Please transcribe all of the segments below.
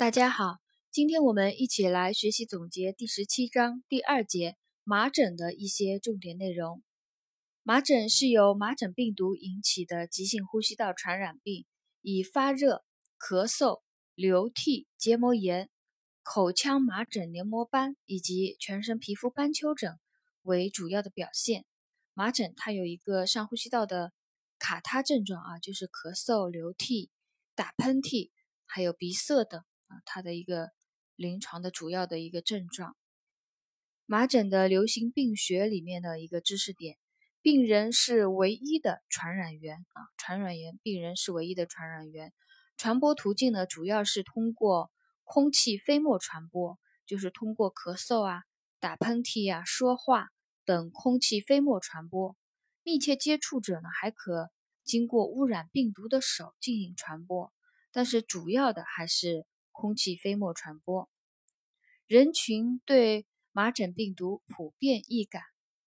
大家好，今天我们一起来学习总结第十七章第二节麻疹的一些重点内容。麻疹是由麻疹病毒引起的急性呼吸道传染病，以发热、咳嗽、流涕、结膜炎、口腔麻疹黏膜斑以及全身皮肤斑丘疹为主要的表现。麻疹它有一个上呼吸道的卡他症状啊，就是咳嗽、流涕、打喷嚏，还有鼻塞等。啊，它的一个临床的主要的一个症状，麻疹的流行病学里面的一个知识点，病人是唯一的传染源啊，传染源，病人是唯一的传染源，传播途径呢主要是通过空气飞沫传播，就是通过咳嗽啊、打喷嚏呀、说话等空气飞沫传播，密切接触者呢还可经过污染病毒的手进行传播，但是主要的还是。空气飞沫传播，人群对麻疹病毒普遍易感，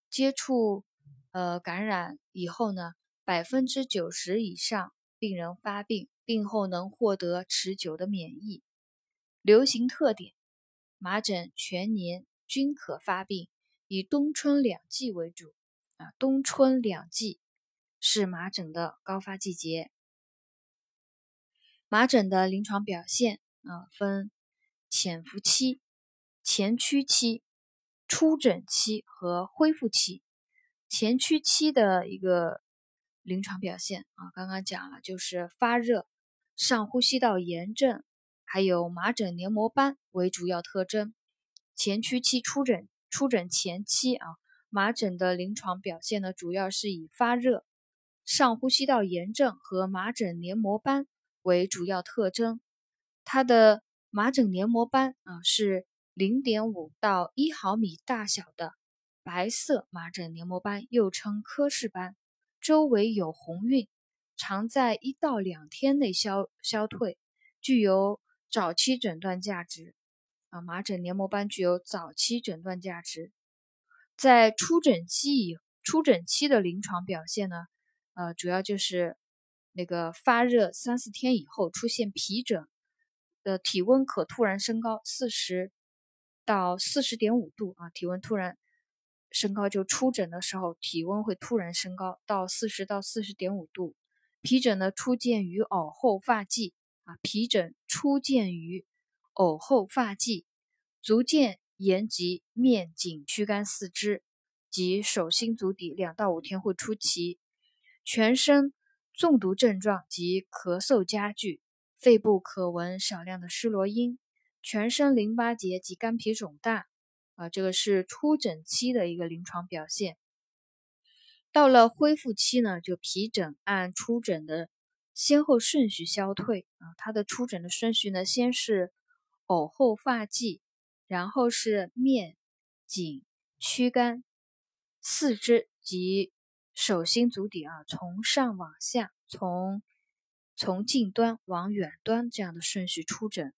接触呃感染以后呢，百分之九十以上病人发病，病后能获得持久的免疫。流行特点，麻疹全年均可发病，以冬春两季为主啊，冬春两季是麻疹的高发季节。麻疹的临床表现。啊，分潜伏期、前驱期、出诊期和恢复期。前驱期的一个临床表现啊，刚刚讲了，就是发热、上呼吸道炎症，还有麻疹黏膜斑为主要特征。前驱期出诊出诊前期啊，麻疹的临床表现呢，主要是以发热、上呼吸道炎症和麻疹黏膜斑为主要特征。它的麻疹黏膜斑啊是零点五到一毫米大小的白色麻疹黏膜斑，又称科氏斑，周围有红晕，常在一到两天内消消退，具有早期诊断价值。啊，麻疹黏膜斑具有早期诊断价值。在出诊期以出诊期的临床表现呢，呃，主要就是那个发热三四天以后出现皮疹。的体温可突然升高四十到四十点五度啊，体温突然升高就出疹的时候，体温会突然升高到四十到四十点五度。皮疹呢出现于耳后发际啊，皮疹出见于耳后发际，足见延及面颈躯干四肢及手心足底，两到五天会出奇，全身中毒症状及咳嗽加剧。肺部可闻少量的湿罗音，全身淋巴结及肝脾肿大，啊，这个是出诊期的一个临床表现。到了恢复期呢，就皮疹按出诊的先后顺序消退，啊，它的出诊的顺序呢，先是偶后发际，然后是面、颈、躯干、四肢及手心足底，啊，从上往下，从。从近端往远端这样的顺序出诊，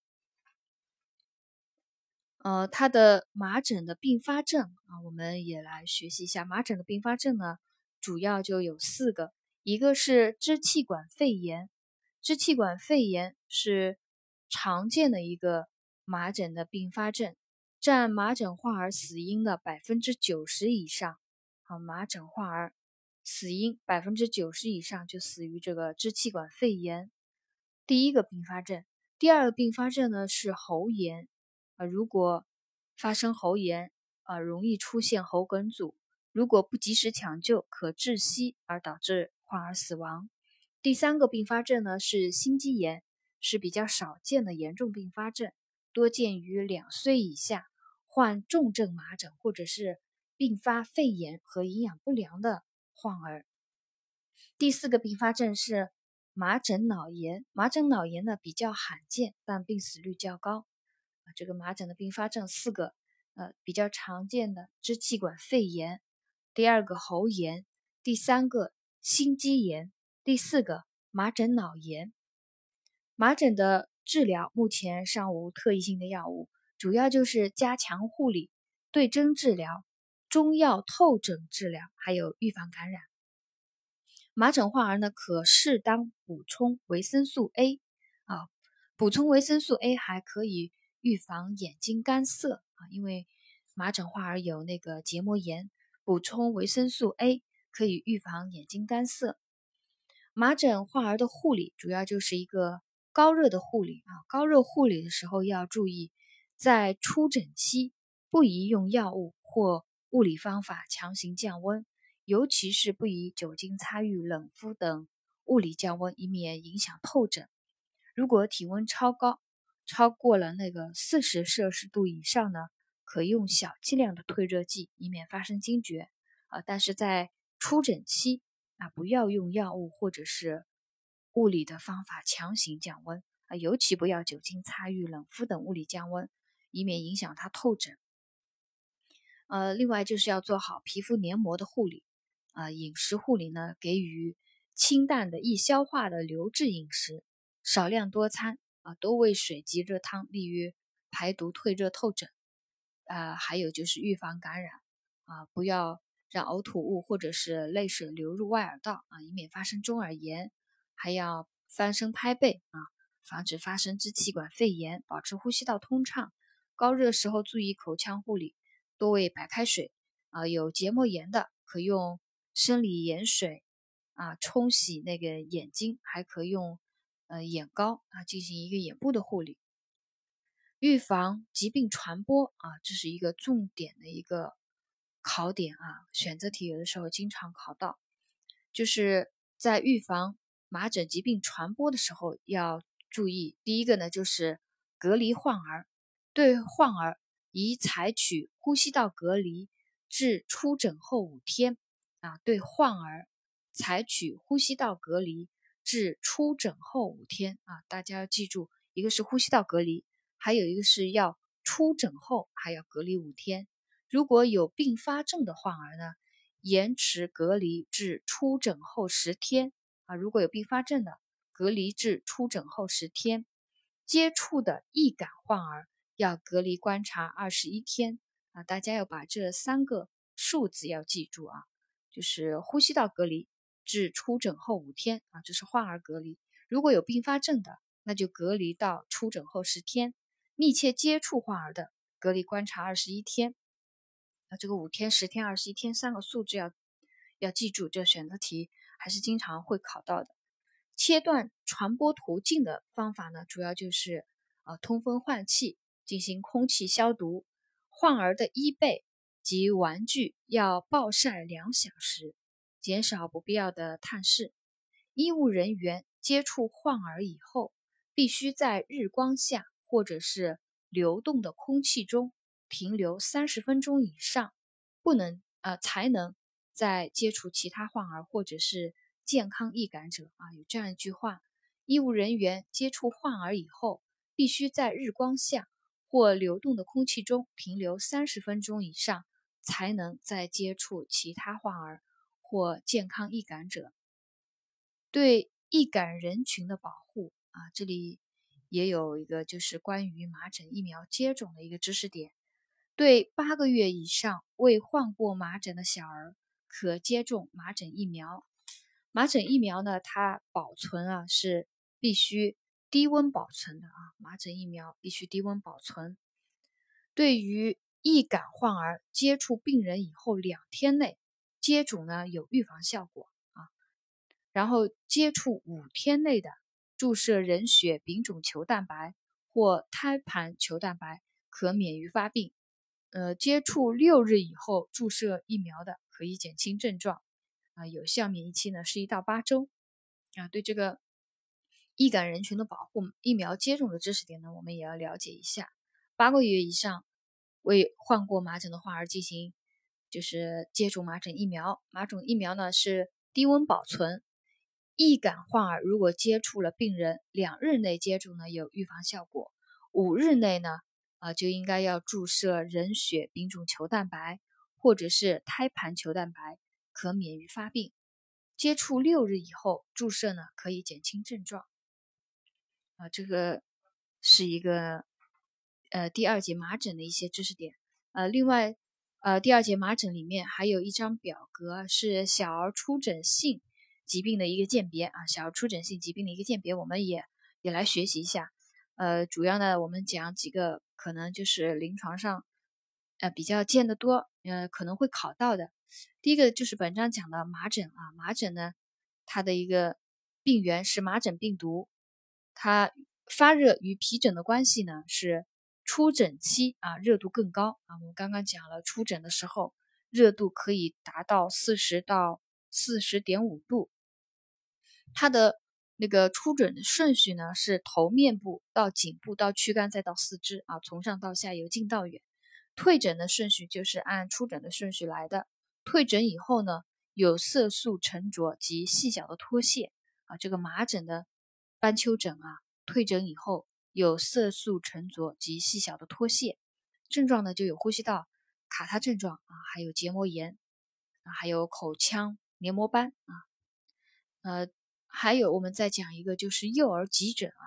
呃，它的麻疹的并发症啊，我们也来学习一下。麻疹的并发症呢，主要就有四个，一个是支气管肺炎，支气管肺炎是常见的一个麻疹的并发症，占麻疹患儿死因的百分之九十以上。啊，麻疹患儿。死因百分之九十以上就死于这个支气管肺炎，第一个并发症。第二个并发症呢是喉炎，啊，如果发生喉炎，啊，容易出现喉梗阻，如果不及时抢救，可窒息而导致患儿死亡。第三个并发症呢是心肌炎，是比较少见的严重并发症，多见于两岁以下患重症麻疹或者是并发肺炎和营养不良的。患儿，第四个并发症是麻疹脑炎。麻疹脑炎呢比较罕见，但病死率较高。啊，这个麻疹的并发症四个，呃，比较常见的支气管肺炎，第二个喉炎，第三个心肌炎，第四个麻疹脑炎。麻疹的治疗目前尚无特异性的药物，主要就是加强护理、对症治疗。中药透疹治疗，还有预防感染。麻疹患儿呢，可适当补充维生素 A 啊，补充维生素 A 还可以预防眼睛干涩啊，因为麻疹患儿有那个结膜炎，补充维生素 A 可以预防眼睛干涩。麻疹患儿的护理主要就是一个高热的护理啊，高热护理的时候要注意，在出疹期不宜用药物或物理方法强行降温，尤其是不宜酒精擦浴、冷敷等物理降温，以免影响透疹。如果体温超高，超过了那个四十摄氏度以上呢，可用小剂量的退热剂，以免发生惊厥啊。但是在出疹期啊，不要用药物或者是物理的方法强行降温啊，尤其不要酒精擦浴、冷敷等物理降温，以免影响它透疹。呃，另外就是要做好皮肤黏膜的护理啊，饮食护理呢，给予清淡的易消化的流质饮食。少量多餐啊，多喂水及热汤，利于排毒、退热、透疹。啊，还有就是预防感染啊，不要让呕吐物或者是泪水流入外耳道啊，以免发生中耳炎。还要翻身拍背啊，防止发生支气管肺炎，保持呼吸道通畅。高热时候注意口腔护理，多喂白开水啊。有结膜炎的可用生理盐水啊冲洗那个眼睛，还可用。呃，眼膏啊，进行一个眼部的护理，预防疾病传播啊，这是一个重点的一个考点啊。选择题有的时候经常考到，就是在预防麻疹疾病传播的时候要注意。第一个呢，就是隔离患儿，对患儿宜采取呼吸道隔离至出诊后五天啊，对患儿采取呼吸道隔离。至出诊后五天啊，大家要记住，一个是呼吸道隔离，还有一个是要出诊后还要隔离五天。如果有并发症的患儿呢，延迟隔离至出诊后十天啊。如果有并发症的，隔离至出诊后十天。接触的易感患儿要隔离观察二十一天啊。大家要把这三个数字要记住啊，就是呼吸道隔离。至出诊后五天啊，这是患儿隔离。如果有并发症的，那就隔离到出诊后十天。密切接触患儿的，隔离观察二十一天。那这个五天、十天、二十一天三个数字要要记住。这选择题还是经常会考到的。切断传播途径的方法呢，主要就是啊通风换气，进行空气消毒。患儿的衣被及玩具要暴晒两小时。减少不必要的探视。医务人员接触患儿以后，必须在日光下或者是流动的空气中停留三十分钟以上，不能呃才能再接触其他患儿或者是健康易感者啊。有这样一句话：医务人员接触患儿以后，必须在日光下或流动的空气中停留三十分钟以上，才能再接触其他患儿。或健康易感者，对易感人群的保护啊，这里也有一个就是关于麻疹疫苗接种的一个知识点。对八个月以上未患过麻疹的小儿，可接种麻疹疫苗。麻疹疫苗呢，它保存啊是必须低温保存的啊，麻疹疫苗必须低温保存。对于易感患儿，接触病人以后两天内。接种呢有预防效果啊，然后接触五天内的注射人血丙种球蛋白或胎盘球蛋白可免于发病。呃，接触六日以后注射疫苗的可以减轻症状啊，有效免疫期呢是一到八周啊。对这个易感人群的保护，疫苗接种的知识点呢，我们也要了解一下。八个月以上未患过麻疹的患儿进行。就是接种麻疹疫苗，麻疹疫苗呢是低温保存。易感患儿如果接触了病人，两日内接种呢有预防效果，五日内呢啊就应该要注射人血丙种球蛋白或者是胎盘球蛋白，可免于发病。接触六日以后注射呢可以减轻症状。啊，这个是一个呃第二节麻疹的一些知识点。呃，另外。呃，第二节麻疹里面还有一张表格，是小儿出疹性疾病的一个鉴别啊，小儿出疹性疾病的一个鉴别，我们也也来学习一下。呃，主要呢，我们讲几个可能就是临床上呃比较见得多，呃可能会考到的。第一个就是本章讲的麻疹啊，麻疹呢，它的一个病原是麻疹病毒，它发热与皮疹的关系呢是出疹期啊热度更高啊。我们刚刚讲了出疹的时候，热度可以达到四十到四十点五度，它的。那个出疹的顺序呢，是头面部到颈部到躯干再到四肢啊，从上到下由近到远。退疹的顺序就是按出疹的顺序来的。退疹以后呢，有色素沉着及细小的脱屑啊。这个麻疹的斑丘疹啊，退疹以后有色素沉着及细小的脱屑，症状呢就有呼吸道卡他症状啊，还有结膜炎啊，还有口腔黏膜斑啊，呃。还有，我们再讲一个，就是幼儿急疹啊。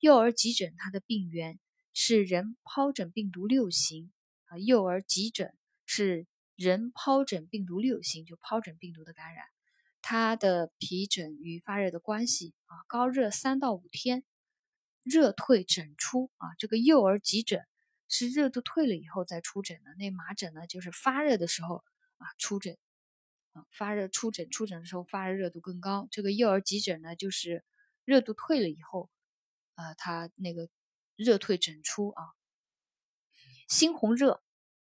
幼儿急疹它的病原是人疱疹病毒六型啊。幼儿急疹是人疱疹病毒六型，就疱疹病毒的感染。它的皮疹与发热的关系啊，高热三到五天，热退疹出啊。这个幼儿急疹是热度退了以后再出疹的，那麻疹呢，就是发热的时候啊出疹。啊，发热出疹，出疹的时候发热热度更高。这个幼儿急疹呢，就是热度退了以后，啊，它那个热退疹出啊。猩红热，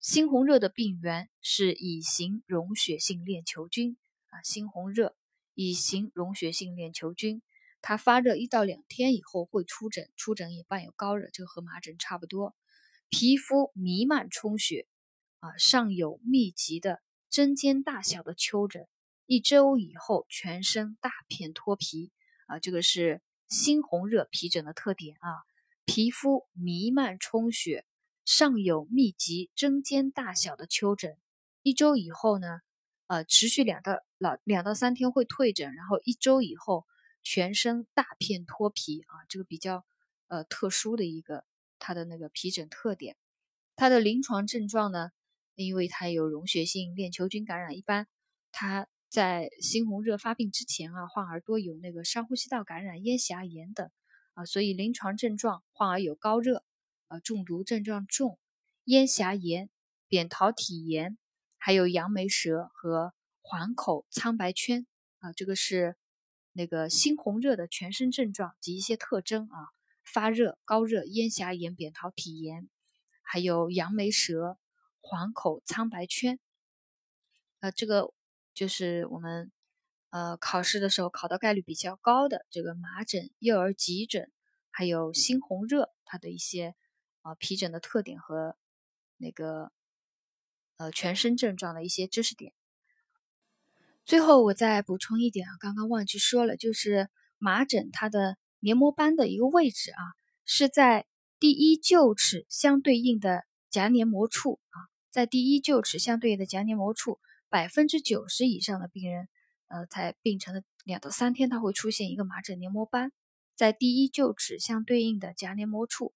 猩红热的病原是乙型溶血性链球菌啊。猩红热，乙型溶血性链球菌，它发热一到两天以后会出疹，出疹也伴有高热，就和麻疹差不多。皮肤弥漫充血啊，上有密集的。针尖大小的丘疹，一周以后全身大片脱皮啊，这个是猩红热皮疹的特点啊。皮肤弥漫充血，上有密集针尖大小的丘疹，一周以后呢，呃，持续两到老两到三天会退疹，然后一周以后全身大片脱皮啊，这个比较呃特殊的一个它的那个皮疹特点，它的临床症状呢？因为它有溶血性链球菌感染，一般它在猩红热发病之前啊，患儿多有那个上呼吸道感染、咽峡炎等啊，所以临床症状患儿有高热，呃，中毒症状重，咽峡炎、扁桃体炎，还有杨梅舌和环口苍白圈啊，这个是那个猩红热的全身症状及一些特征啊，发热、高热、咽峡炎、扁桃体炎，还有杨梅舌。黄口苍白圈，呃，这个就是我们呃考试的时候考到概率比较高的这个麻疹、幼儿急疹，还有猩红热，它的一些啊皮疹的特点和那个呃全身症状的一些知识点。最后我再补充一点啊，刚刚忘记说了，就是麻疹它的黏膜斑的一个位置啊，是在第一臼齿相对应的颊黏膜处啊。在第一臼齿相对应的颊黏膜处，百分之九十以上的病人，呃，在病程的两到三天，它会出现一个麻疹黏膜斑。在第一臼齿相对应的颊黏膜处，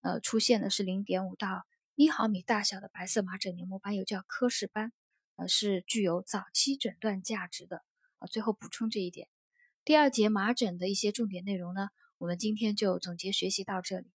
呃，出现的是零点五到一毫米大小的白色麻疹黏膜斑，又叫科氏斑，是具有早期诊断价值的。啊，最后补充这一点。第二节麻疹的一些重点内容呢，我们今天就总结学习到这里。